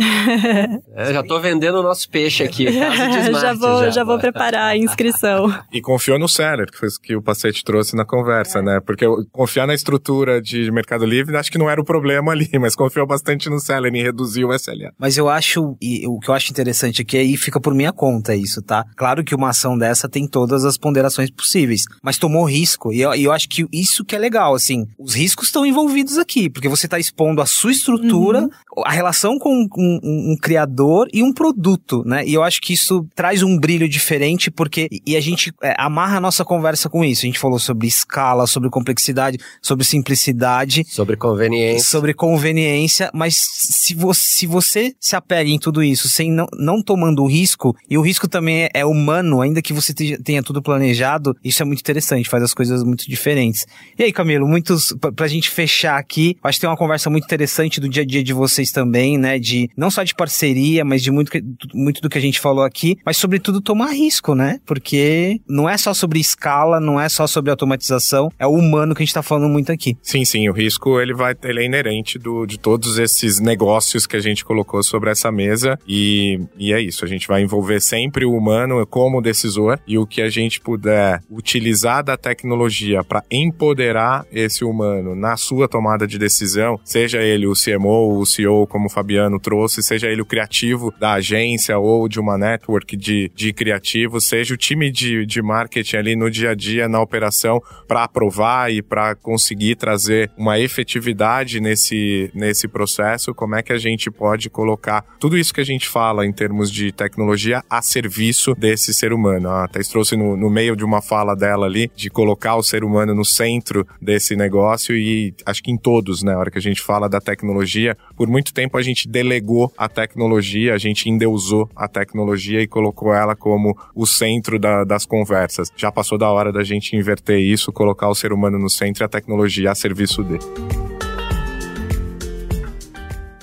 é, já tô vendendo o nosso peixe aqui, caso de smarts. já vou, já. já vou preparar a inscrição. e confiou no seller, que foi o que o Pacete trouxe na conversa, é. né? Porque confiar na estrutura de Mercado Livre, acho que não era o problema ali, mas confiou bastante no seller e reduziu o SLA. Mas eu acho, e o que eu acho interessante aqui aí fica por minha conta isso, tá? Claro que uma ação dessa tem todas as ponderações possíveis, mas tomou risco, e eu, eu acho que isso que é legal, assim, os riscos estão envolvidos aqui, porque você está expondo a sua estrutura, uhum. a relação com um, um, um, criador e um produto, né? E eu acho que isso traz um brilho diferente, porque e a gente é, amarra a nossa conversa com isso. A gente falou sobre escala, sobre complexidade, sobre simplicidade, sobre conveniência, sobre conveniência, mas se você se, você se apega em tudo isso sem não, não tomando risco risco, e o risco também é humano, ainda que você tenha tudo planejado, isso é muito interessante, faz as coisas muito diferentes. E aí, Camilo, muitos, pra, pra gente fechar aqui, acho que tem uma conversa muito interessante do dia a dia de vocês também, né, de, não só de parceria, mas de muito, muito do que a gente falou aqui, mas sobretudo tomar risco, né, porque não é só sobre escala, não é só sobre automatização, é o humano que a gente tá falando muito aqui. Sim, sim, o risco, ele vai, ele é inerente do, de todos esses negócios que a gente colocou sobre essa mesa e, e é isso, a gente vai envolver sempre o humano como decisor e o que a gente puder utilizar da tecnologia para empoderar esse humano na sua tomada de decisão, seja ele o CMO, o CEO, como o Fabiano trouxe, seja ele o criativo da agência ou de uma network de, de criativos, seja o time de, de marketing ali no dia a dia, na operação, para aprovar e para conseguir trazer uma efetividade nesse, nesse processo, como é que a gente pode colocar tudo isso que a gente fala em termos de tecnologia a serviço desse ser humano. A Thais trouxe no, no meio de uma fala dela ali, de colocar o ser humano no centro desse negócio e acho que em todos, né? A hora que a gente fala da tecnologia, por muito tempo a gente delegou a tecnologia, a gente endeusou a tecnologia e colocou ela como o centro da, das conversas. Já passou da hora da gente inverter isso, colocar o ser humano no centro e a tecnologia a serviço dele.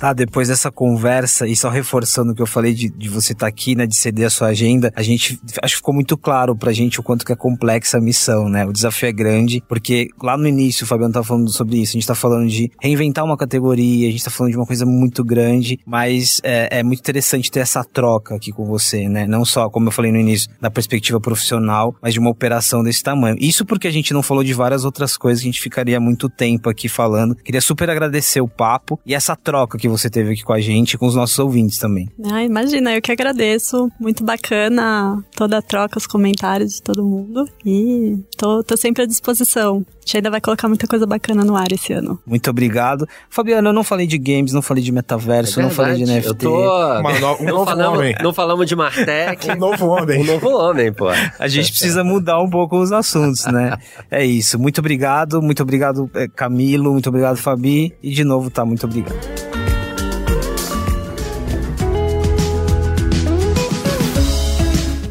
Tá, depois dessa conversa, e só reforçando o que eu falei de, de você estar tá aqui, né, de ceder a sua agenda, a gente, acho que ficou muito claro pra gente o quanto que é complexa a missão, né? O desafio é grande, porque lá no início o Fabiano tá falando sobre isso, a gente tá falando de reinventar uma categoria, a gente tá falando de uma coisa muito grande, mas é, é muito interessante ter essa troca aqui com você, né? Não só, como eu falei no início, da perspectiva profissional, mas de uma operação desse tamanho. Isso porque a gente não falou de várias outras coisas que a gente ficaria muito tempo aqui falando. Queria super agradecer o papo e essa troca que você teve aqui com a gente e com os nossos ouvintes também. Ah, imagina, eu que agradeço. Muito bacana toda a troca, os comentários de todo mundo. E tô, tô sempre à disposição. A gente ainda vai colocar muita coisa bacana no ar esse ano. Muito obrigado. Fabiano, eu não falei de games, não falei de metaverso, é não falei de NFT. Eu tô... um novo não, falamos, homem. não falamos de Martech. um novo homem. Um novo homem, pô. A gente precisa mudar um pouco os assuntos, né? É isso. Muito obrigado, muito obrigado, eh, Camilo, muito obrigado, Fabi. E de novo, tá, muito obrigado.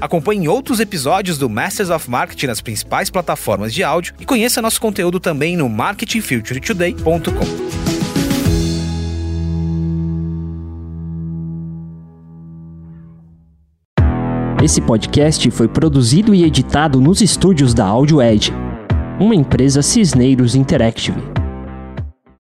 Acompanhe outros episódios do Masters of Marketing nas principais plataformas de áudio e conheça nosso conteúdo também no marketingfuturetoday.com. Esse podcast foi produzido e editado nos estúdios da Audio Edge, uma empresa Cisneiros Interactive.